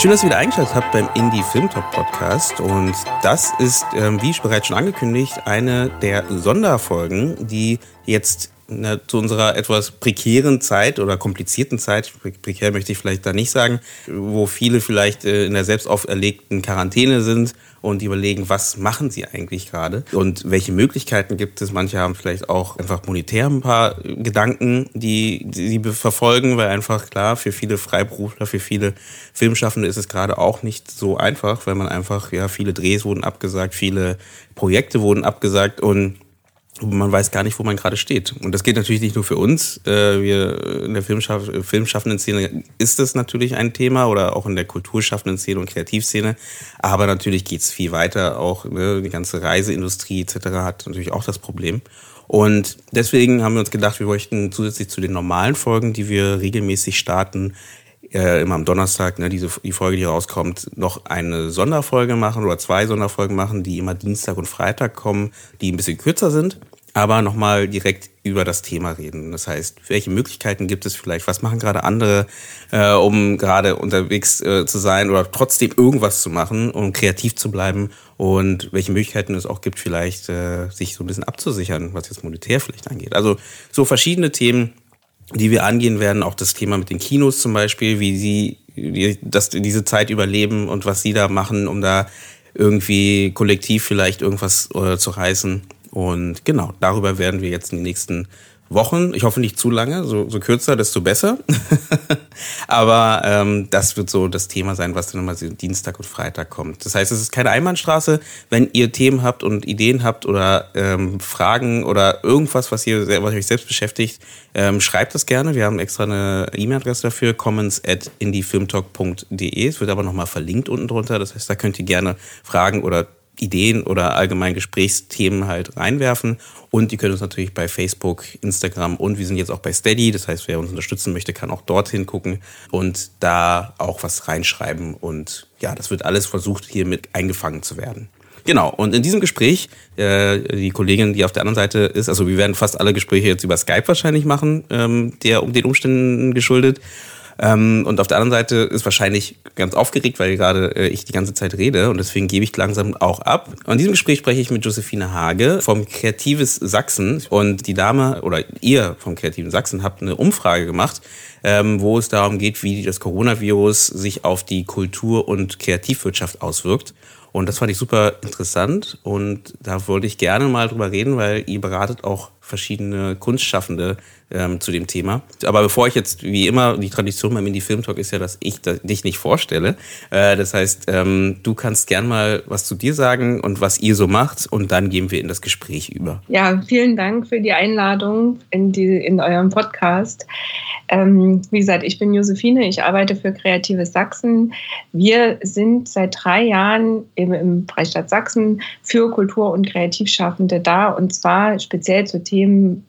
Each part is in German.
Schön, dass ihr wieder eingeschaltet habt beim Indie Film Talk Podcast. Und das ist, ähm, wie bereits schon angekündigt, eine der Sonderfolgen, die jetzt na, zu unserer etwas prekären Zeit oder komplizierten Zeit, prekär möchte ich vielleicht da nicht sagen, wo viele vielleicht äh, in der selbst auferlegten Quarantäne sind und überlegen, was machen sie eigentlich gerade und welche Möglichkeiten gibt es. Manche haben vielleicht auch einfach monetär ein paar Gedanken, die sie verfolgen, weil einfach klar, für viele Freiberufler, für viele Filmschaffende ist es gerade auch nicht so einfach, weil man einfach, ja, viele Drehs wurden abgesagt, viele Projekte wurden abgesagt und man weiß gar nicht, wo man gerade steht. Und das geht natürlich nicht nur für uns. Äh, wir in der Filmschaff filmschaffenden Szene ist das natürlich ein Thema oder auch in der kulturschaffenden Szene und Kreativszene. Aber natürlich geht es viel weiter. Auch ne, die ganze Reiseindustrie etc. hat natürlich auch das Problem. Und deswegen haben wir uns gedacht, wir möchten zusätzlich zu den normalen Folgen, die wir regelmäßig starten, äh, immer am Donnerstag, ne, diese, die Folge, die rauskommt, noch eine Sonderfolge machen oder zwei Sonderfolgen machen, die immer Dienstag und Freitag kommen, die ein bisschen kürzer sind aber nochmal direkt über das Thema reden. Das heißt, welche Möglichkeiten gibt es vielleicht? Was machen gerade andere, äh, um gerade unterwegs äh, zu sein oder trotzdem irgendwas zu machen, um kreativ zu bleiben? Und welche Möglichkeiten es auch gibt, vielleicht äh, sich so ein bisschen abzusichern, was jetzt monetär vielleicht angeht. Also so verschiedene Themen, die wir angehen werden. Auch das Thema mit den Kinos zum Beispiel, wie sie die, das, diese Zeit überleben und was sie da machen, um da irgendwie kollektiv vielleicht irgendwas äh, zu reißen. Und genau, darüber werden wir jetzt in den nächsten Wochen, ich hoffe nicht zu lange, so, so kürzer, desto besser. Aber ähm, das wird so das Thema sein, was dann immer Dienstag und Freitag kommt. Das heißt, es ist keine Einbahnstraße. Wenn ihr Themen habt und Ideen habt oder ähm, Fragen oder irgendwas, was, ihr, was euch selbst beschäftigt, ähm, schreibt das gerne. Wir haben extra eine E-Mail-Adresse dafür, comments at indiefilmtalk.de. Es wird aber nochmal verlinkt unten drunter. Das heißt, da könnt ihr gerne Fragen oder Ideen oder allgemein Gesprächsthemen halt reinwerfen. Und die können uns natürlich bei Facebook, Instagram und wir sind jetzt auch bei Steady. Das heißt, wer uns unterstützen möchte, kann auch dorthin gucken und da auch was reinschreiben. Und ja, das wird alles versucht, hier mit eingefangen zu werden. Genau, und in diesem Gespräch, äh, die Kollegin, die auf der anderen Seite ist, also wir werden fast alle Gespräche jetzt über Skype wahrscheinlich machen, ähm, der um den Umständen geschuldet. Ähm, und auf der anderen Seite ist wahrscheinlich ganz aufgeregt, weil gerade äh, ich die ganze Zeit rede und deswegen gebe ich langsam auch ab. In diesem Gespräch spreche ich mit Josephine Hage vom Kreatives Sachsen und die Dame oder ihr vom Kreativen Sachsen habt eine Umfrage gemacht, ähm, wo es darum geht, wie das Coronavirus sich auf die Kultur- und Kreativwirtschaft auswirkt. Und das fand ich super interessant und da wollte ich gerne mal drüber reden, weil ihr beratet auch verschiedene Kunstschaffende ähm, zu dem Thema. Aber bevor ich jetzt, wie immer, die Tradition beim Indie Film Talk ist ja, dass ich da, dich nicht vorstelle. Äh, das heißt, ähm, du kannst gern mal was zu dir sagen und was ihr so macht und dann gehen wir in das Gespräch über. Ja, vielen Dank für die Einladung in, die, in eurem Podcast. Ähm, wie gesagt, ich bin Josephine, ich arbeite für Kreatives Sachsen. Wir sind seit drei Jahren im, im Freistaat Sachsen für Kultur- und Kreativschaffende da und zwar speziell zu Themen,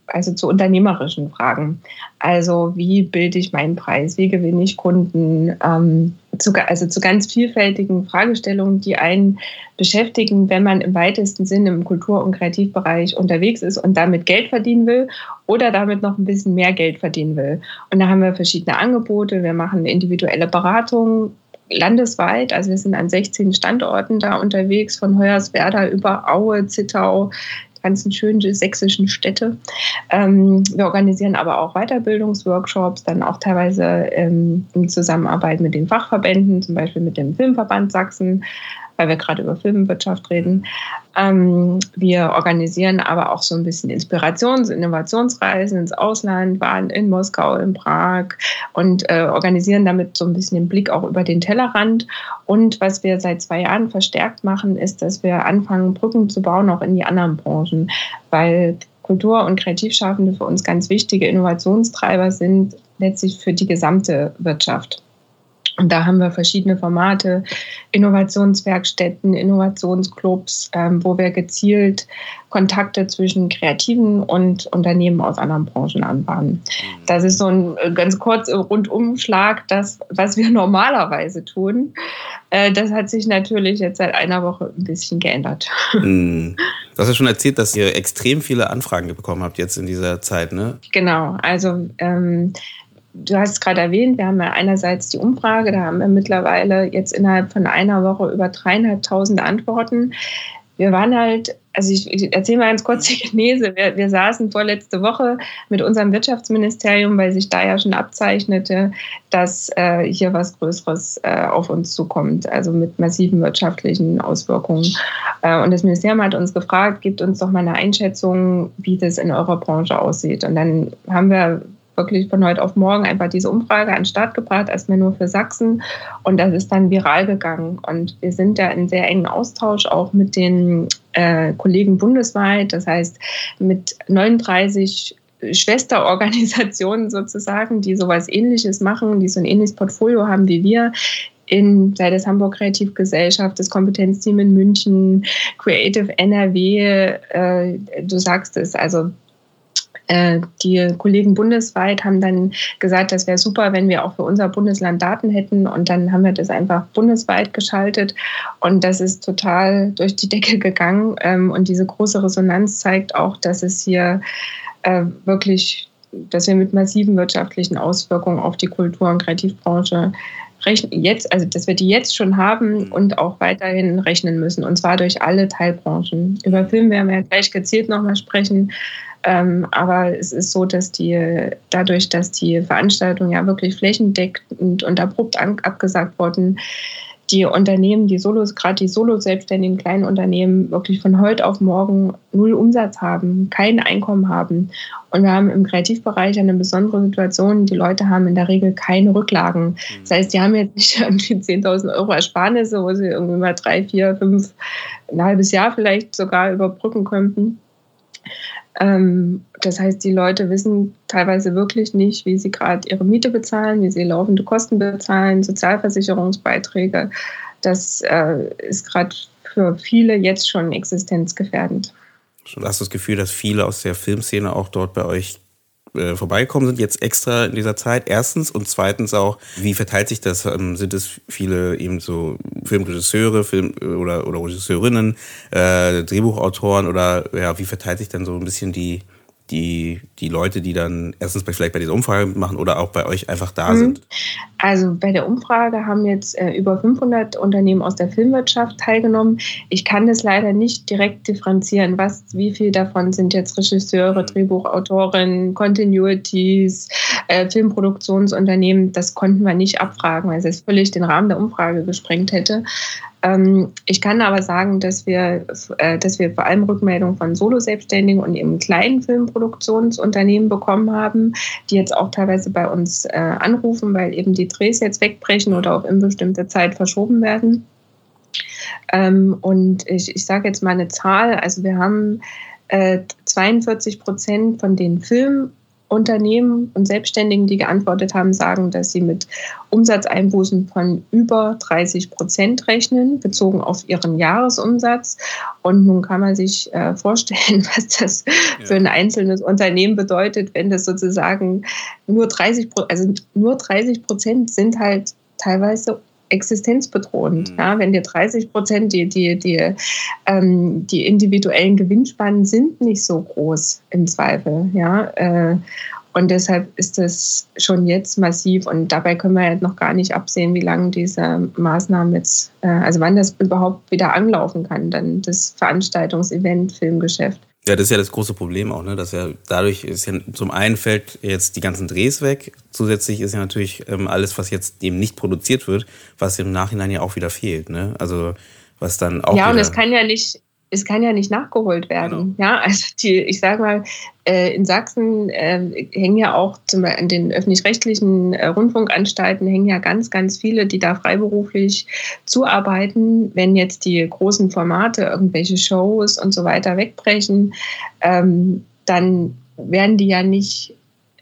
also zu unternehmerischen Fragen. Also wie bilde ich meinen Preis, wie gewinne ich Kunden, ähm, zu, also zu ganz vielfältigen Fragestellungen, die einen beschäftigen, wenn man im weitesten Sinne im Kultur- und Kreativbereich unterwegs ist und damit Geld verdienen will oder damit noch ein bisschen mehr Geld verdienen will. Und da haben wir verschiedene Angebote. Wir machen individuelle Beratungen landesweit. Also wir sind an 16 Standorten da unterwegs, von Hoyerswerda über Aue, Zittau, ganzen schönen sächsischen Städte. Ähm, wir organisieren aber auch Weiterbildungsworkshops, dann auch teilweise ähm, in Zusammenarbeit mit den Fachverbänden, zum Beispiel mit dem Filmverband Sachsen, weil wir gerade über Filmwirtschaft reden. Ähm, wir organisieren aber auch so ein bisschen Inspirations- und Innovationsreisen ins Ausland, waren in Moskau, in Prag und äh, organisieren damit so ein bisschen den Blick auch über den Tellerrand. Und was wir seit zwei Jahren verstärkt machen, ist, dass wir anfangen, Brücken zu bauen, auch in die anderen Branchen, weil Kultur- und Kreativschaffende für uns ganz wichtige Innovationstreiber sind, letztlich für die gesamte Wirtschaft. Und da haben wir verschiedene Formate, Innovationswerkstätten, Innovationsclubs, ähm, wo wir gezielt Kontakte zwischen Kreativen und Unternehmen aus anderen Branchen anbahnen. Mhm. Das ist so ein äh, ganz kurzer Rundumschlag, das, was wir normalerweise tun. Äh, das hat sich natürlich jetzt seit einer Woche ein bisschen geändert. Mhm. Du hast ja schon erzählt, dass ihr extrem viele Anfragen bekommen habt jetzt in dieser Zeit, ne? Genau, also ähm, du hast es gerade erwähnt, wir haben ja einerseits die Umfrage, da haben wir mittlerweile jetzt innerhalb von einer Woche über dreieinhalbtausend Antworten. Wir waren halt, also ich, ich erzähle mal ganz kurz die Genese. Wir, wir saßen vorletzte Woche mit unserem Wirtschaftsministerium, weil sich da ja schon abzeichnete, dass äh, hier was Größeres äh, auf uns zukommt, also mit massiven wirtschaftlichen Auswirkungen. Äh, und das Ministerium hat uns gefragt, gebt uns doch mal eine Einschätzung, wie das in eurer Branche aussieht. Und dann haben wir wirklich von heute auf morgen einfach diese Umfrage an den Start gebracht, erstmal nur für Sachsen. Und das ist dann viral gegangen. Und wir sind da in sehr engen Austausch auch mit den äh, Kollegen bundesweit. Das heißt, mit 39 Schwesterorganisationen sozusagen, die sowas ähnliches machen, die so ein ähnliches Portfolio haben wie wir, in, sei das Hamburg Kreativgesellschaft, das Kompetenzteam in München, Creative NRW, äh, du sagst es, also die Kollegen bundesweit haben dann gesagt, das wäre super, wenn wir auch für unser Bundesland Daten hätten. Und dann haben wir das einfach bundesweit geschaltet. Und das ist total durch die Decke gegangen. Ähm, und diese große Resonanz zeigt auch, dass es hier äh, wirklich, dass wir mit massiven wirtschaftlichen Auswirkungen auf die Kultur- und Kreativbranche rechnen, jetzt, also dass wir die jetzt schon haben und auch weiterhin rechnen müssen. Und zwar durch alle Teilbranchen. Über Film werden wir ja gleich gezielt nochmal sprechen. Ähm, aber es ist so, dass die dadurch, dass die Veranstaltungen ja wirklich flächendeckend und abrupt an, abgesagt wurden, die Unternehmen, die Solos, gerade die Solo-selbstständigen kleinen Unternehmen, wirklich von heute auf morgen null Umsatz haben, kein Einkommen haben. Und wir haben im Kreativbereich eine besondere Situation. Die Leute haben in der Regel keine Rücklagen. Mhm. Das heißt, die haben jetzt nicht irgendwie 10.000 Euro Ersparnisse, wo sie irgendwie mal drei, vier, fünf, ein halbes Jahr vielleicht sogar überbrücken könnten das heißt, die Leute wissen teilweise wirklich nicht, wie sie gerade ihre Miete bezahlen, wie sie laufende Kosten bezahlen, Sozialversicherungsbeiträge. Das äh, ist gerade für viele jetzt schon existenzgefährdend. Du hast das Gefühl, dass viele aus der Filmszene auch dort bei euch äh, vorbeigekommen sind, jetzt extra in dieser Zeit. Erstens und zweitens auch, wie verteilt sich das? Ähm, sind es viele eben so Filmregisseure Film äh, oder, oder Regisseurinnen, äh, Drehbuchautoren oder ja, wie verteilt sich dann so ein bisschen die, die, die Leute, die dann erstens vielleicht bei dieser Umfrage machen oder auch bei euch einfach da mhm. sind? Also bei der Umfrage haben jetzt äh, über 500 Unternehmen aus der Filmwirtschaft teilgenommen. Ich kann das leider nicht direkt differenzieren, was, wie viel davon sind jetzt Regisseure, mhm. Drehbuchautoren, Continuities, äh, Filmproduktionsunternehmen. Das konnten wir nicht abfragen, weil es völlig den Rahmen der Umfrage gesprengt hätte. Ähm, ich kann aber sagen, dass wir, äh, dass wir vor allem Rückmeldungen von Solo-Selbstständigen und eben kleinen Filmproduktionsunternehmen bekommen haben, die jetzt auch teilweise bei uns äh, anrufen, weil eben die Drehs jetzt wegbrechen oder auf unbestimmte Zeit verschoben werden. Ähm, und ich, ich sage jetzt mal eine Zahl, also wir haben 42 äh, Prozent von den Filmen Unternehmen und Selbstständigen, die geantwortet haben, sagen, dass sie mit Umsatzeinbußen von über 30 Prozent rechnen, bezogen auf ihren Jahresumsatz. Und nun kann man sich äh, vorstellen, was das ja. für ein einzelnes Unternehmen bedeutet, wenn das sozusagen nur 30, also nur 30 Prozent sind halt teilweise existenzbedrohend. Mhm. Ja, wenn dir 30 Prozent die, die, die, ähm, die individuellen Gewinnspannen sind nicht so groß im Zweifel. Ja, äh, und deshalb ist das schon jetzt massiv und dabei können wir halt noch gar nicht absehen, wie lange diese Maßnahmen jetzt, äh, also wann das überhaupt wieder anlaufen kann, dann das Veranstaltungsevent, Filmgeschäft. Ja, das ist ja das große Problem auch, ne? Dass ja dadurch ist ja zum einen fällt jetzt die ganzen Drehs weg. Zusätzlich ist ja natürlich ähm, alles, was jetzt eben nicht produziert wird, was im Nachhinein ja auch wieder fehlt, ne? Also was dann auch. Ja, und es kann ja nicht, es kann ja nicht nachgeholt werden. Genau. Ja, also die, ich sage mal, äh, in Sachsen äh, hängen ja auch zum Beispiel an den öffentlich-rechtlichen äh, Rundfunkanstalten hängen ja ganz, ganz viele, die da freiberuflich zuarbeiten. Wenn jetzt die großen Formate, irgendwelche Shows und so weiter wegbrechen, ähm, dann werden die ja nicht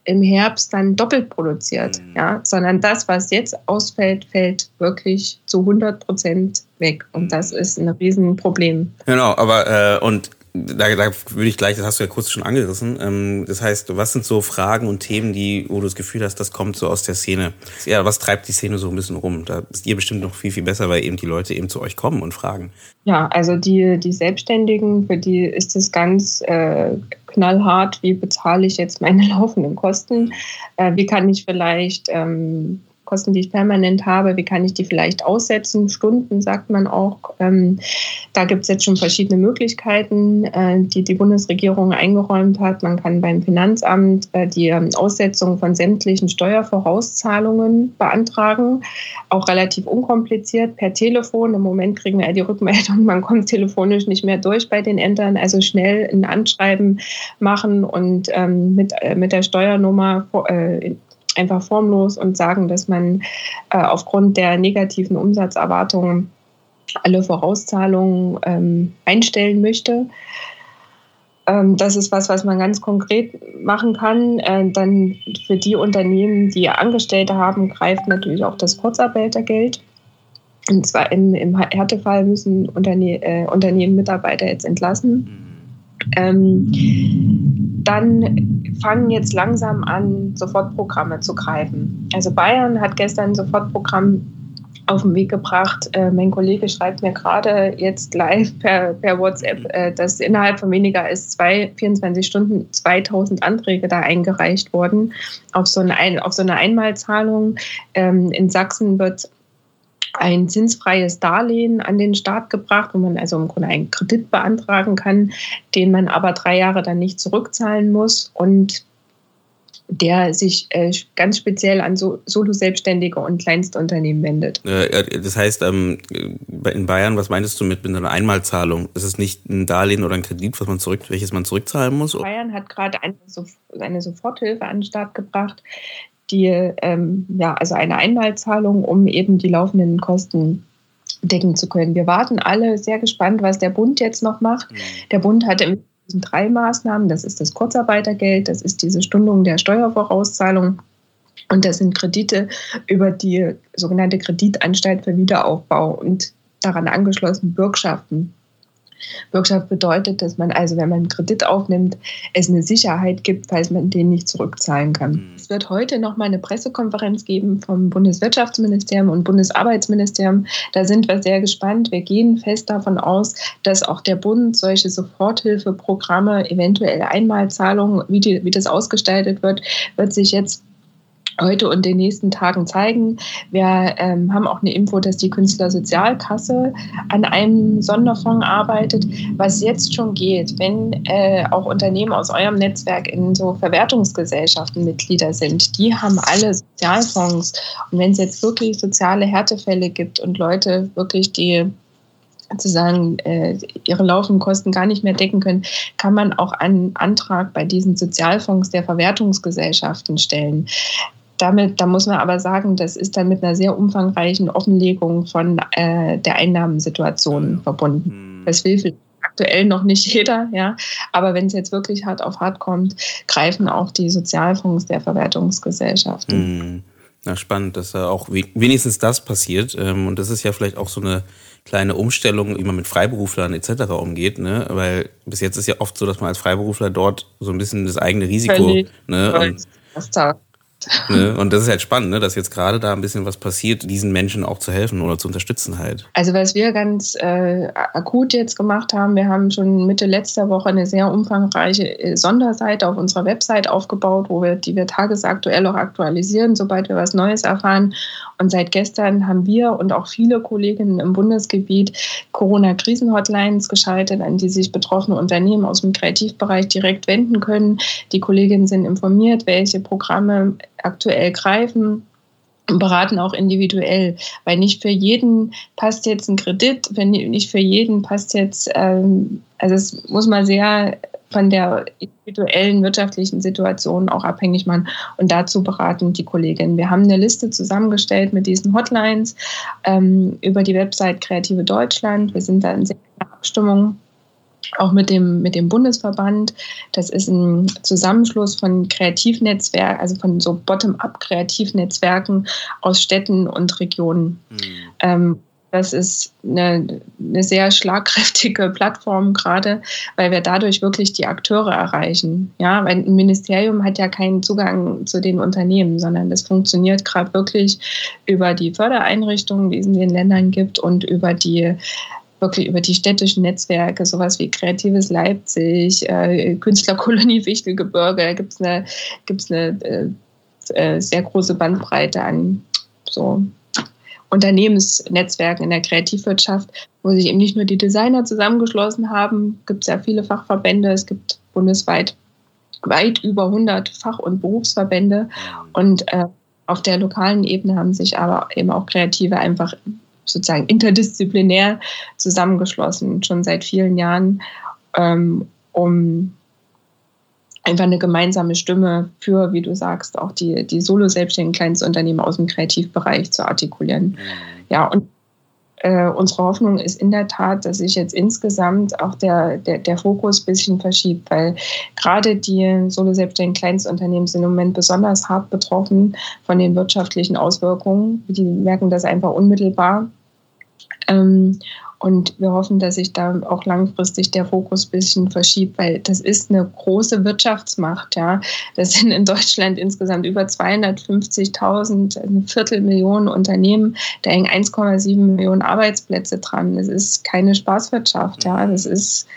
im Herbst dann doppelt produziert, mhm. ja, sondern das, was jetzt ausfällt, fällt wirklich zu 100 Prozent weg. Und das ist ein Riesenproblem. Genau, aber äh, und da, da würde ich gleich, das hast du ja kurz schon angerissen. Ähm, das heißt, was sind so Fragen und Themen, die, wo du das Gefühl hast, das kommt so aus der Szene? Ja, was treibt die Szene so ein bisschen rum? Da ist ihr bestimmt noch viel, viel besser, weil eben die Leute eben zu euch kommen und fragen. Ja, also die, die Selbstständigen, für die ist es ganz äh, knallhart, wie bezahle ich jetzt meine laufenden Kosten? Äh, wie kann ich vielleicht ähm, Kosten, die ich permanent habe, wie kann ich die vielleicht aussetzen? Stunden, sagt man auch. Ähm, da gibt es jetzt schon verschiedene Möglichkeiten, äh, die die Bundesregierung eingeräumt hat. Man kann beim Finanzamt äh, die ähm, Aussetzung von sämtlichen Steuervorauszahlungen beantragen, auch relativ unkompliziert per Telefon. Im Moment kriegen wir ja die Rückmeldung, man kommt telefonisch nicht mehr durch bei den Ämtern. Also schnell ein Anschreiben machen und ähm, mit, äh, mit der Steuernummer äh, einfach formlos und sagen, dass man äh, aufgrund der negativen Umsatzerwartungen alle Vorauszahlungen ähm, einstellen möchte. Ähm, das ist was, was man ganz konkret machen kann. Äh, dann für die Unternehmen, die Angestellte haben, greift natürlich auch das Kurzarbeitergeld. Und zwar im, im Härtefall müssen Unterne äh, Unternehmen Mitarbeiter jetzt entlassen. Mhm. Ähm, dann fangen jetzt langsam an, Sofortprogramme zu greifen. Also Bayern hat gestern ein Sofortprogramm auf den Weg gebracht. Äh, mein Kollege schreibt mir gerade jetzt live per, per WhatsApp, äh, dass innerhalb von weniger als zwei, 24 Stunden 2000 Anträge da eingereicht wurden auf so eine, auf so eine Einmalzahlung. Ähm, in Sachsen wird ein zinsfreies Darlehen an den Staat gebracht, wo man also im Grunde einen Kredit beantragen kann, den man aber drei Jahre dann nicht zurückzahlen muss und der sich äh, ganz speziell an so Solo-Selbstständige und Kleinstunternehmen wendet. Äh, das heißt, ähm, in Bayern, was meinst du mit, mit einer Einmalzahlung? Ist es nicht ein Darlehen oder ein Kredit, was man zurück, welches man zurückzahlen muss? Bayern hat gerade eine, eine Soforthilfe an den Start gebracht, die, ähm, ja, also eine Einmalzahlung, um eben die laufenden Kosten decken zu können. Wir warten alle sehr gespannt, was der Bund jetzt noch macht. Der Bund hat im drei Maßnahmen. Das ist das Kurzarbeitergeld, das ist diese Stundung der Steuervorauszahlung und das sind Kredite über die sogenannte Kreditanstalt für Wiederaufbau und daran angeschlossen Bürgschaften. Bürgschaft bedeutet, dass man also, wenn man einen Kredit aufnimmt, es eine Sicherheit gibt, falls man den nicht zurückzahlen kann. Mhm. Es wird heute noch mal eine Pressekonferenz geben vom Bundeswirtschaftsministerium und Bundesarbeitsministerium. Da sind wir sehr gespannt. Wir gehen fest davon aus, dass auch der Bund solche Soforthilfeprogramme, eventuell Einmalzahlungen, wie, die, wie das ausgestaltet wird, wird sich jetzt heute und den nächsten Tagen zeigen. Wir ähm, haben auch eine Info, dass die Künstlersozialkasse an einem Sonderfonds arbeitet, was jetzt schon geht, wenn äh, auch Unternehmen aus eurem Netzwerk in so Verwertungsgesellschaften Mitglieder sind. Die haben alle Sozialfonds. Und wenn es jetzt wirklich soziale Härtefälle gibt und Leute wirklich die sozusagen äh, ihre laufenden Kosten gar nicht mehr decken können, kann man auch einen Antrag bei diesen Sozialfonds der Verwertungsgesellschaften stellen damit, da muss man aber sagen, das ist dann mit einer sehr umfangreichen Offenlegung von äh, der Einnahmensituation verbunden. Mhm. Das will aktuell noch nicht jeder, ja. Aber wenn es jetzt wirklich hart auf hart kommt, greifen auch die Sozialfonds der Verwertungsgesellschaften. Mhm. Na, spannend, dass da auch wenigstens das passiert. Ähm, und das ist ja vielleicht auch so eine kleine Umstellung, wie man mit Freiberuflern etc. umgeht, ne? Weil bis jetzt ist ja oft so, dass man als Freiberufler dort so ein bisschen das eigene Risiko, ne? Und, Ne? Und das ist halt spannend, ne? dass jetzt gerade da ein bisschen was passiert, diesen Menschen auch zu helfen oder zu unterstützen halt. Also was wir ganz äh, akut jetzt gemacht haben, wir haben schon Mitte letzter Woche eine sehr umfangreiche äh, Sonderseite auf unserer Website aufgebaut, wo wir, die wir tagesaktuell auch aktualisieren, sobald wir was Neues erfahren. Und seit gestern haben wir und auch viele Kolleginnen im Bundesgebiet Corona-Krisen-Hotlines geschaltet, an die sich betroffene Unternehmen aus dem Kreativbereich direkt wenden können. Die Kolleginnen sind informiert, welche Programme aktuell greifen beraten auch individuell, weil nicht für jeden passt jetzt ein Kredit, wenn nicht für jeden passt jetzt, ähm, also es muss man sehr von der individuellen wirtschaftlichen Situation auch abhängig machen und dazu beraten die Kolleginnen. Wir haben eine Liste zusammengestellt mit diesen Hotlines ähm, über die Website Kreative Deutschland. Wir sind da in sehr Abstimmung auch mit dem, mit dem Bundesverband. Das ist ein Zusammenschluss von Kreativnetzwerken, also von so Bottom-up-Kreativnetzwerken aus Städten und Regionen. Mhm. Ähm, das ist eine, eine, sehr schlagkräftige Plattform gerade, weil wir dadurch wirklich die Akteure erreichen. Ja, weil ein Ministerium hat ja keinen Zugang zu den Unternehmen, sondern das funktioniert gerade wirklich über die Fördereinrichtungen, die es in den Ländern gibt und über die wirklich über die städtischen Netzwerke, sowas wie Kreatives Leipzig, äh, Künstlerkolonie Wichtelgebirge, da gibt es eine, gibt's eine äh, äh, sehr große Bandbreite an so Unternehmensnetzwerken in der Kreativwirtschaft, wo sich eben nicht nur die Designer zusammengeschlossen haben, gibt es ja viele Fachverbände, es gibt bundesweit weit über 100 Fach- und Berufsverbände und äh, auf der lokalen Ebene haben sich aber eben auch Kreative einfach sozusagen interdisziplinär zusammengeschlossen, schon seit vielen Jahren, ähm, um einfach eine gemeinsame Stimme für, wie du sagst, auch die, die solo-selbstständigen Kleinstunternehmen aus dem Kreativbereich zu artikulieren. Mhm. Ja, und äh, unsere Hoffnung ist in der Tat, dass sich jetzt insgesamt auch der, der, der Fokus ein bisschen verschiebt, weil gerade die solo-selbstständigen Kleinstunternehmen sind im Moment besonders hart betroffen von den wirtschaftlichen Auswirkungen. Die merken das einfach unmittelbar. Ähm, und wir hoffen, dass sich da auch langfristig der Fokus ein bisschen verschiebt, weil das ist eine große Wirtschaftsmacht. Ja. Das sind in Deutschland insgesamt über 250.000, eine Viertelmillion Unternehmen. Da hängen 1,7 Millionen Arbeitsplätze dran. Das ist keine Spaßwirtschaft. Ja. Das ist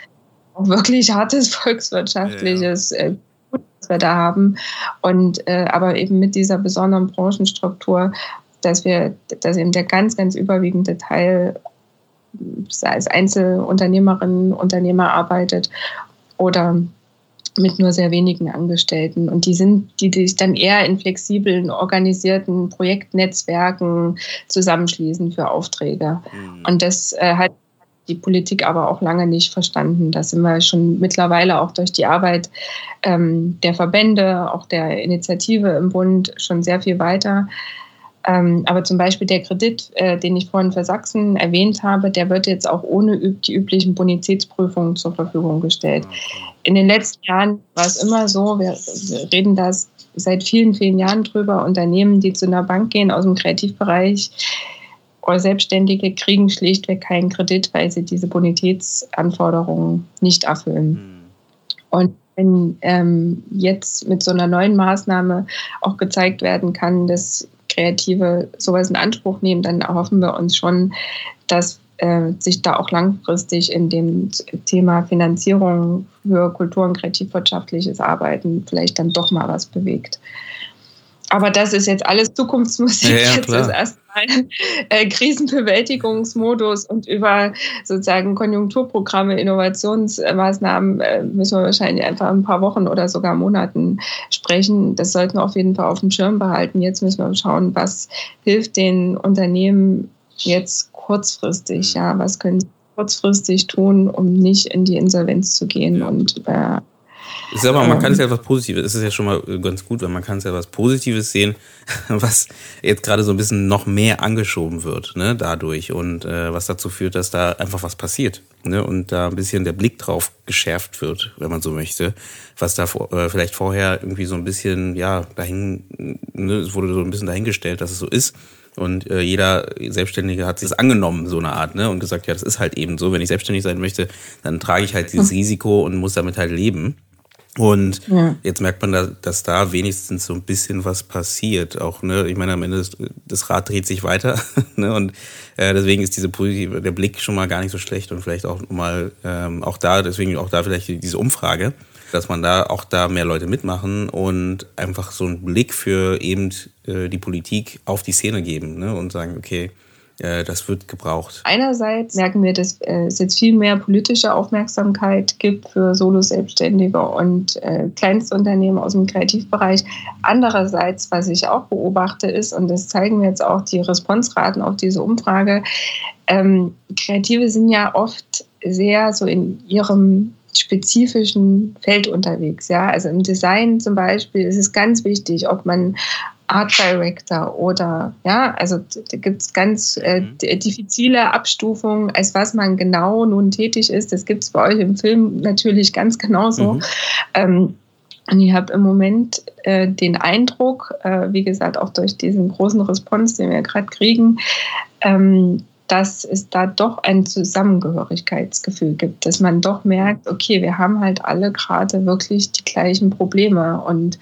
auch wirklich hartes volkswirtschaftliches ja. Äh, was wir da haben. Und äh, aber eben mit dieser besonderen Branchenstruktur, dass wir, dass eben der ganz, ganz überwiegende Teil als Einzelunternehmerin, Unternehmer arbeitet oder mit nur sehr wenigen Angestellten. Und die sind, die sich dann eher in flexiblen, organisierten Projektnetzwerken zusammenschließen für Aufträge. Mhm. Und das äh, hat die Politik aber auch lange nicht verstanden. Da sind wir schon mittlerweile auch durch die Arbeit ähm, der Verbände, auch der Initiative im Bund schon sehr viel weiter. Ähm, aber zum Beispiel der Kredit, äh, den ich vorhin für Sachsen erwähnt habe, der wird jetzt auch ohne die üblichen Bonitätsprüfungen zur Verfügung gestellt. In den letzten Jahren war es immer so, wir, reden da seit vielen, vielen Jahren drüber, Unternehmen, die zu einer Bank gehen aus dem Kreativbereich oder Selbstständige kriegen schlichtweg keinen Kredit, weil sie diese Bonitätsanforderungen nicht erfüllen. Mhm. Und wenn ähm, jetzt mit so einer neuen Maßnahme auch gezeigt werden kann, dass Kreative sowas in Anspruch nehmen, dann erhoffen wir uns schon, dass äh, sich da auch langfristig in dem Thema Finanzierung für Kultur- und kreativwirtschaftliches Arbeiten vielleicht dann doch mal was bewegt. Aber das ist jetzt alles Zukunftsmusik. Ja, ja, jetzt ist erstmal äh, Krisenbewältigungsmodus und über sozusagen Konjunkturprogramme, Innovationsmaßnahmen äh, müssen wir wahrscheinlich einfach ein paar Wochen oder sogar Monaten sprechen. Das sollten wir auf jeden Fall auf dem Schirm behalten. Jetzt müssen wir schauen, was hilft den Unternehmen jetzt kurzfristig. Ja, was können sie kurzfristig tun, um nicht in die Insolvenz zu gehen und über ich sag mal, man kann es ja etwas Positives, es ist ja schon mal ganz gut, weil man kann es ja etwas Positives sehen, was jetzt gerade so ein bisschen noch mehr angeschoben wird, ne, dadurch und äh, was dazu führt, dass da einfach was passiert, ne, und da ein bisschen der Blick drauf geschärft wird, wenn man so möchte, was da äh, vielleicht vorher irgendwie so ein bisschen, ja, dahin, ne, es wurde so ein bisschen dahingestellt, dass es so ist. Und äh, jeder Selbstständige hat sich das angenommen, so eine Art, ne? Und gesagt, ja, das ist halt eben so. Wenn ich selbstständig sein möchte, dann trage ich halt dieses. Risiko und muss damit halt leben. Und ja. jetzt merkt man, da, dass da wenigstens so ein bisschen was passiert. Auch, ne, ich meine, am Ende das, das Rad dreht sich weiter. ne, und äh, deswegen ist diese positive, der Blick schon mal gar nicht so schlecht und vielleicht auch mal ähm, auch da, deswegen auch da vielleicht diese Umfrage, dass man da auch da mehr Leute mitmachen und einfach so einen Blick für eben äh, die Politik auf die Szene geben ne, und sagen, okay, das wird gebraucht. Einerseits merken wir, dass äh, es jetzt viel mehr politische Aufmerksamkeit gibt für Solo-Selbstständige und äh, Kleinstunternehmen aus dem Kreativbereich. Andererseits, was ich auch beobachte, ist, und das zeigen mir jetzt auch die Responsraten auf diese Umfrage, ähm, Kreative sind ja oft sehr so in ihrem spezifischen Feld unterwegs. Ja? Also im Design zum Beispiel ist es ganz wichtig, ob man Art Director oder ja, also da gibt es ganz äh, mhm. diffizile Abstufungen, als was man genau nun tätig ist. Das gibt es bei euch im Film natürlich ganz genauso. Mhm. Ähm, und ich habe im Moment äh, den Eindruck, äh, wie gesagt, auch durch diesen großen Response, den wir gerade kriegen, ähm, dass es da doch ein Zusammengehörigkeitsgefühl gibt, dass man doch merkt, okay, wir haben halt alle gerade wirklich die gleichen Probleme. Und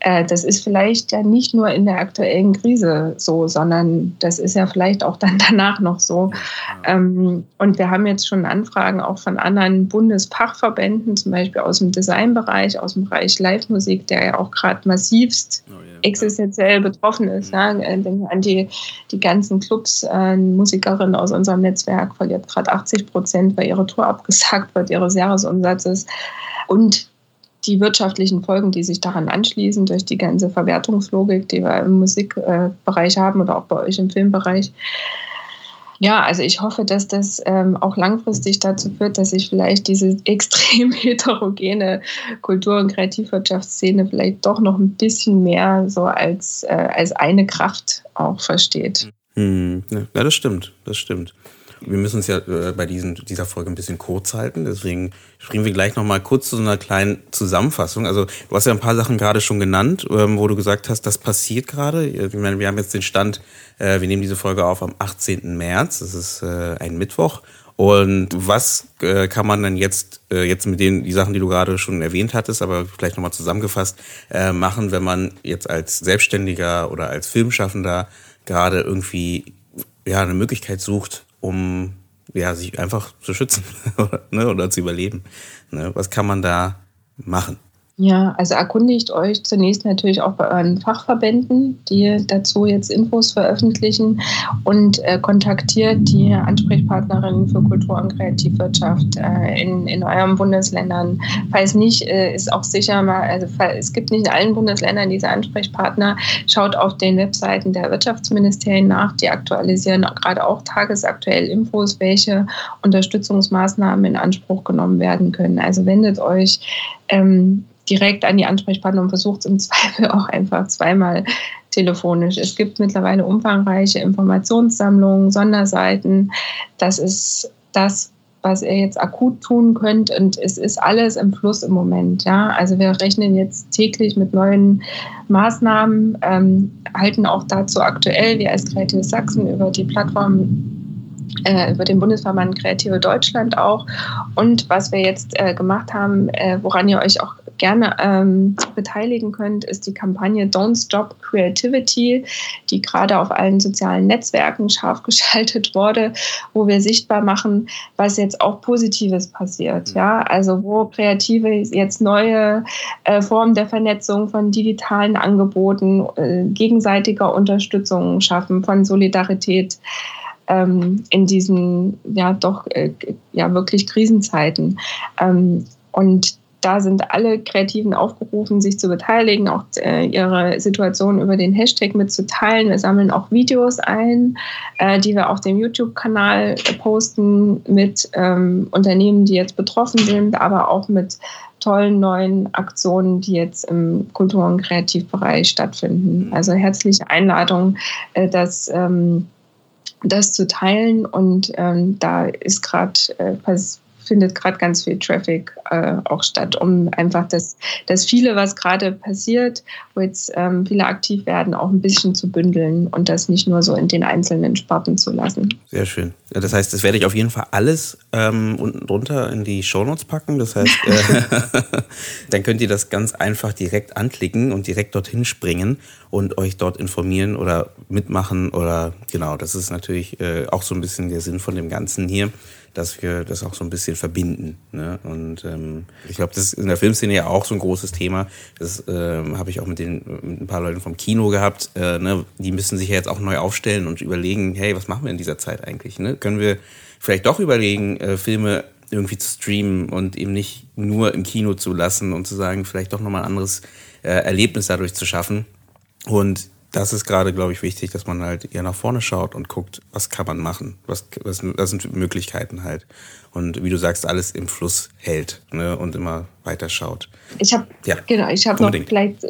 äh, das ist vielleicht ja nicht nur in der aktuellen Krise so, sondern das ist ja vielleicht auch dann danach noch so. Ähm, und wir haben jetzt schon Anfragen auch von anderen Bundesfachverbänden, zum Beispiel aus dem Designbereich, aus dem Bereich Live-Musik, der ja auch gerade massivst oh, yeah. existenziell betroffen ist. Mhm. Ja. Denken an die, die ganzen Clubs, äh, Musikerinnen Künstlerin aus unserem Netzwerk verliert gerade 80 Prozent, weil ihre Tour abgesagt wird, ihres Jahresumsatzes. Und die wirtschaftlichen Folgen, die sich daran anschließen, durch die ganze Verwertungslogik, die wir im Musikbereich haben oder auch bei euch im Filmbereich. Ja, also ich hoffe, dass das ähm, auch langfristig dazu führt, dass sich vielleicht diese extrem heterogene Kultur- und Kreativwirtschaftsszene vielleicht doch noch ein bisschen mehr so als, äh, als eine Kraft auch versteht. Hm, ja, das stimmt, das stimmt. Wir müssen uns ja äh, bei diesen, dieser Folge ein bisschen kurz halten, deswegen springen wir gleich nochmal kurz zu so einer kleinen Zusammenfassung. Also du hast ja ein paar Sachen gerade schon genannt, ähm, wo du gesagt hast, das passiert gerade. Ich meine, wir haben jetzt den Stand, äh, wir nehmen diese Folge auf am 18. März, das ist äh, ein Mittwoch. Und was äh, kann man dann jetzt, äh, jetzt mit den die Sachen, die du gerade schon erwähnt hattest, aber vielleicht nochmal zusammengefasst, äh, machen, wenn man jetzt als Selbstständiger oder als Filmschaffender gerade irgendwie ja, eine Möglichkeit sucht, um ja, sich einfach zu schützen oder, ne, oder zu überleben. Ne? Was kann man da machen? Ja, also erkundigt euch zunächst natürlich auch bei euren Fachverbänden, die dazu jetzt Infos veröffentlichen und äh, kontaktiert die Ansprechpartnerinnen für Kultur- und Kreativwirtschaft äh, in, in euren Bundesländern. Falls nicht, äh, ist auch sicher mal, also es gibt nicht in allen Bundesländern diese Ansprechpartner. Schaut auf den Webseiten der Wirtschaftsministerien nach, die aktualisieren gerade auch tagesaktuell Infos, welche Unterstützungsmaßnahmen in Anspruch genommen werden können. Also wendet euch ähm, direkt an die Ansprechpartner und versucht es im Zweifel auch einfach zweimal telefonisch. Es gibt mittlerweile umfangreiche Informationssammlungen, Sonderseiten. Das ist das, was ihr jetzt akut tun könnt. Und es ist alles im Fluss im Moment. Ja? Also wir rechnen jetzt täglich mit neuen Maßnahmen, ähm, halten auch dazu aktuell, wir als Kreative Sachsen über die Plattform äh, über den Bundesverband Kreative Deutschland auch. Und was wir jetzt äh, gemacht haben, äh, woran ihr euch auch gerne ähm, beteiligen könnt, ist die Kampagne Don't Stop Creativity, die gerade auf allen sozialen Netzwerken scharf geschaltet wurde, wo wir sichtbar machen, was jetzt auch Positives passiert. Mhm. Ja, also wo Kreative jetzt neue äh, Formen der Vernetzung von digitalen Angeboten, äh, gegenseitiger Unterstützung schaffen, von Solidarität ähm, in diesen ja doch äh, ja wirklich Krisenzeiten. Ähm, und da sind alle Kreativen aufgerufen, sich zu beteiligen, auch äh, ihre Situation über den Hashtag mitzuteilen. Wir sammeln auch Videos ein, äh, die wir auf dem YouTube-Kanal posten mit ähm, Unternehmen, die jetzt betroffen sind, aber auch mit tollen neuen Aktionen, die jetzt im Kultur- und Kreativbereich stattfinden. Also herzliche Einladung, äh, dass ähm, das zu teilen und ähm, da ist gerade äh, findet gerade ganz viel Traffic äh, auch statt, um einfach das, das viele, was gerade passiert, wo jetzt ähm, viele aktiv werden, auch ein bisschen zu bündeln und das nicht nur so in den einzelnen Sparten zu lassen. Sehr schön. Ja, das heißt, das werde ich auf jeden Fall alles ähm, unten drunter in die Shownotes packen. Das heißt, äh, dann könnt ihr das ganz einfach direkt anklicken und direkt dorthin springen und euch dort informieren oder mitmachen oder genau, das ist natürlich äh, auch so ein bisschen der Sinn von dem Ganzen hier dass wir das auch so ein bisschen verbinden. Ne? Und ähm, ich glaube, das ist in der Filmszene ja auch so ein großes Thema. Das ähm, habe ich auch mit, den, mit ein paar Leuten vom Kino gehabt. Äh, ne? Die müssen sich ja jetzt auch neu aufstellen und überlegen, hey, was machen wir in dieser Zeit eigentlich? Ne? Können wir vielleicht doch überlegen, äh, Filme irgendwie zu streamen und eben nicht nur im Kino zu lassen und zu sagen, vielleicht doch nochmal ein anderes äh, Erlebnis dadurch zu schaffen. Und das ist gerade, glaube ich, wichtig, dass man halt eher nach vorne schaut und guckt, was kann man machen, was, was, was sind Möglichkeiten halt. Und wie du sagst, alles im Fluss hält ne? und immer weiterschaut. Ich habe ja, genau, ich habe noch vielleicht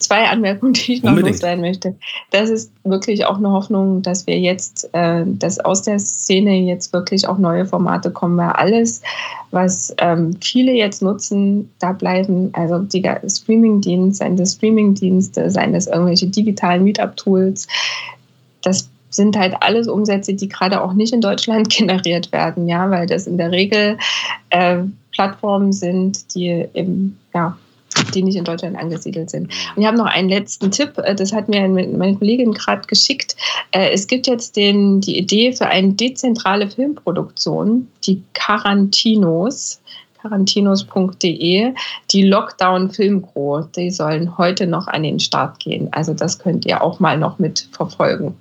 zwei Anmerkungen, die ich noch unbedingt. loswerden möchte. Das ist wirklich auch eine Hoffnung, dass wir jetzt, äh, dass aus der Szene jetzt wirklich auch neue Formate kommen, weil alles, was ähm, viele jetzt nutzen, da bleiben, also die Streaming-Dienste, seien das Streaming-Dienste, seien das irgendwelche digitalen Meetup-Tools, das sind halt alles Umsätze, die gerade auch nicht in Deutschland generiert werden, ja, weil das in der Regel äh, Plattformen sind, die eben, ja, die nicht in Deutschland angesiedelt sind. Und ich habe noch einen letzten Tipp, äh, das hat mir meine Kollegin gerade geschickt. Äh, es gibt jetzt den, die Idee für eine dezentrale Filmproduktion, die Quarantinos quarantinos.de, die Lockdown Filmgro, die sollen heute noch an den Start gehen. Also das könnt ihr auch mal noch mit verfolgen.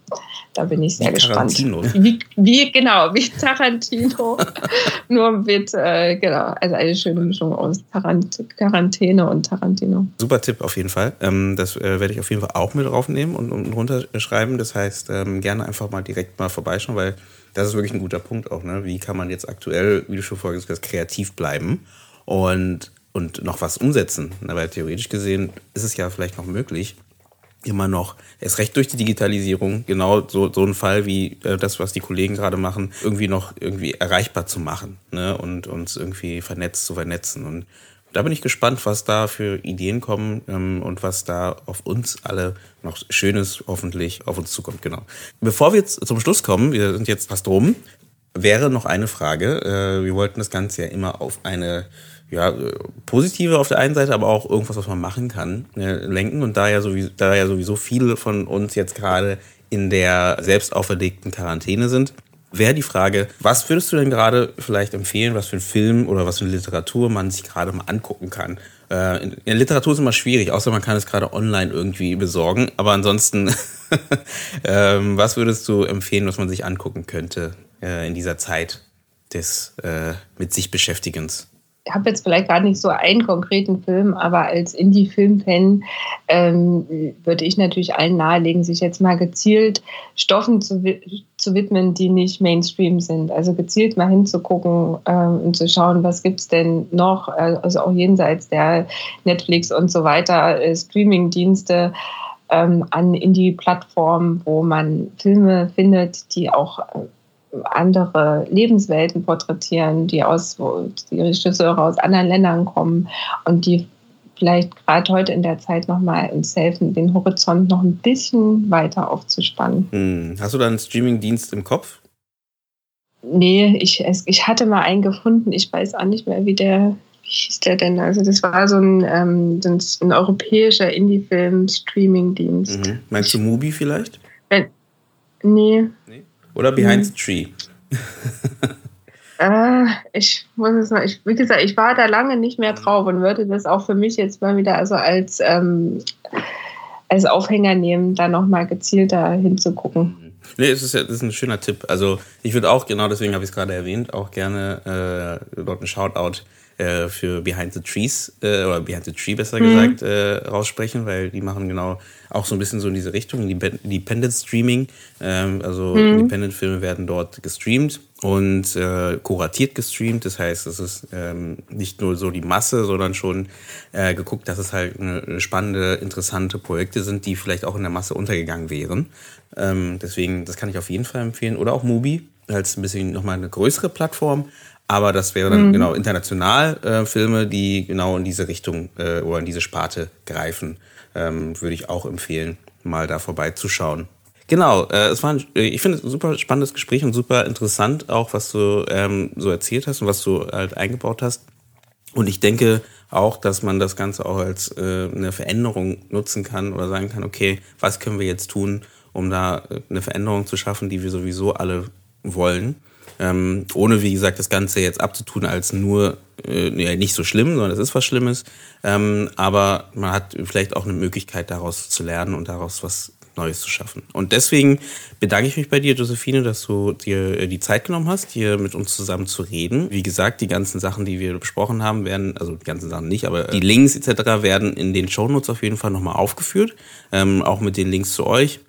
Da bin ich sehr wie gespannt. Wie, wie, genau, wie Tarantino. Nur mit, äh, genau, also eine schöne Mischung aus Tarant Quarantäne und Tarantino. Super Tipp auf jeden Fall. Ähm, das äh, werde ich auf jeden Fall auch mit draufnehmen und, und runterschreiben. Das heißt, ähm, gerne einfach mal direkt mal vorbeischauen, weil das ist wirklich ein guter Punkt auch. Ne? Wie kann man jetzt aktuell, wie du schon vorhin gesagt hast, kreativ bleiben und, und noch was umsetzen? Aber theoretisch gesehen ist es ja vielleicht noch möglich, immer noch, erst recht durch die Digitalisierung, genau so, so ein Fall wie äh, das, was die Kollegen gerade machen, irgendwie noch irgendwie erreichbar zu machen ne? und uns irgendwie vernetzt zu vernetzen. Und da bin ich gespannt, was da für Ideen kommen ähm, und was da auf uns alle noch Schönes hoffentlich auf uns zukommt. Genau. Bevor wir jetzt zum Schluss kommen, wir sind jetzt fast rum, wäre noch eine Frage. Äh, wir wollten das Ganze ja immer auf eine ja, positive auf der einen Seite, aber auch irgendwas, was man machen kann, äh, lenken. Und da ja, sowieso, da ja sowieso viele von uns jetzt gerade in der selbst auferlegten Quarantäne sind, wäre die Frage, was würdest du denn gerade vielleicht empfehlen, was für ein Film oder was für eine Literatur man sich gerade mal angucken kann? Äh, in, in Literatur ist immer schwierig, außer man kann es gerade online irgendwie besorgen. Aber ansonsten, ähm, was würdest du empfehlen, was man sich angucken könnte äh, in dieser Zeit des äh, mit sich Beschäftigens? habe jetzt vielleicht gar nicht so einen konkreten Film, aber als Indie-Film-Fan ähm, würde ich natürlich allen nahelegen, sich jetzt mal gezielt Stoffen zu, zu widmen, die nicht Mainstream sind. Also gezielt mal hinzugucken ähm, und zu schauen, was gibt es denn noch, also auch jenseits der Netflix und so weiter, äh, Streaming-Dienste ähm, an Indie-Plattformen, wo man Filme findet, die auch äh, andere Lebenswelten porträtieren, die aus die Regisseure aus anderen Ländern kommen und die vielleicht gerade heute in der Zeit nochmal uns helfen, den Horizont noch ein bisschen weiter aufzuspannen. Hm. Hast du da einen Streaming-Dienst im Kopf? Nee, ich, ich hatte mal einen gefunden, ich weiß auch nicht mehr, wie der, wie hieß der denn? Also das war so ein, ähm, ein europäischer Indie-Film-Streaming-Dienst. Mhm. Meinst du Mubi vielleicht? Wenn, nee. nee. Oder Behind the Tree? äh, ich muss es mal, ich, wie gesagt, ich war da lange nicht mehr drauf und würde das auch für mich jetzt mal wieder also als, ähm, als Aufhänger nehmen, da nochmal gezielter hinzugucken. Nee, es ist, ja, das ist ein schöner Tipp. Also ich würde auch, genau deswegen habe ich es gerade erwähnt, auch gerne äh, dort einen Shoutout äh, für Behind the Trees äh, oder Behind the Tree besser mhm. gesagt äh, raussprechen, weil die machen genau auch so ein bisschen so in diese Richtung, Independent Streaming. Ähm, also mhm. Independent-Filme werden dort gestreamt und äh, kuratiert gestreamt. Das heißt, es ist ähm, nicht nur so die Masse, sondern schon äh, geguckt, dass es halt eine spannende, interessante Projekte sind, die vielleicht auch in der Masse untergegangen wären. Ähm, deswegen, das kann ich auf jeden Fall empfehlen. Oder auch Mubi als ein bisschen nochmal eine größere Plattform. Aber das wäre dann mhm. genau international äh, Filme, die genau in diese Richtung äh, oder in diese Sparte greifen ähm, würde ich auch empfehlen, mal da vorbeizuschauen. Genau, äh, es war ein, äh, ich finde es ein super spannendes Gespräch und super interessant auch, was du ähm, so erzählt hast und was du halt eingebaut hast. Und ich denke auch, dass man das Ganze auch als äh, eine Veränderung nutzen kann oder sagen kann, okay, was können wir jetzt tun, um da äh, eine Veränderung zu schaffen, die wir sowieso alle wollen. Ähm, ohne, wie gesagt, das Ganze jetzt abzutun als nur äh, ja, nicht so schlimm, sondern es ist was Schlimmes. Ähm, aber man hat vielleicht auch eine Möglichkeit, daraus zu lernen und daraus was Neues zu schaffen. Und deswegen bedanke ich mich bei dir, Josephine, dass du dir äh, die Zeit genommen hast, hier mit uns zusammen zu reden. Wie gesagt, die ganzen Sachen, die wir besprochen haben, werden, also die ganzen Sachen nicht, aber die Links etc. werden in den Shownotes auf jeden Fall nochmal aufgeführt. Ähm, auch mit den Links zu euch.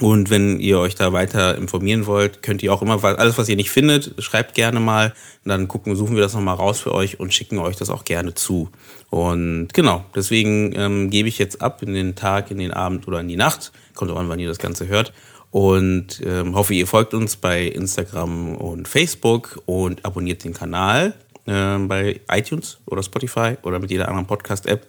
Und wenn ihr euch da weiter informieren wollt, könnt ihr auch immer, alles, was ihr nicht findet, schreibt gerne mal. Dann gucken, suchen wir das nochmal raus für euch und schicken euch das auch gerne zu. Und genau, deswegen ähm, gebe ich jetzt ab in den Tag, in den Abend oder in die Nacht. Kommt an, wann ihr das Ganze hört. Und ähm, hoffe, ihr folgt uns bei Instagram und Facebook und abonniert den Kanal äh, bei iTunes oder Spotify oder mit jeder anderen Podcast-App.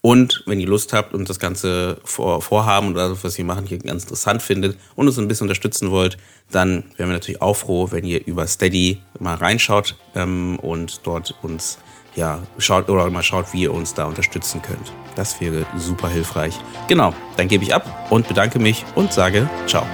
Und wenn ihr Lust habt und das Ganze vor, vorhaben oder das, was wir machen, hier ganz interessant findet und uns ein bisschen unterstützen wollt, dann wären wir natürlich auch froh, wenn ihr über Steady mal reinschaut ähm, und dort uns ja schaut oder mal schaut, wie ihr uns da unterstützen könnt. Das wäre super hilfreich. Genau, dann gebe ich ab und bedanke mich und sage ciao.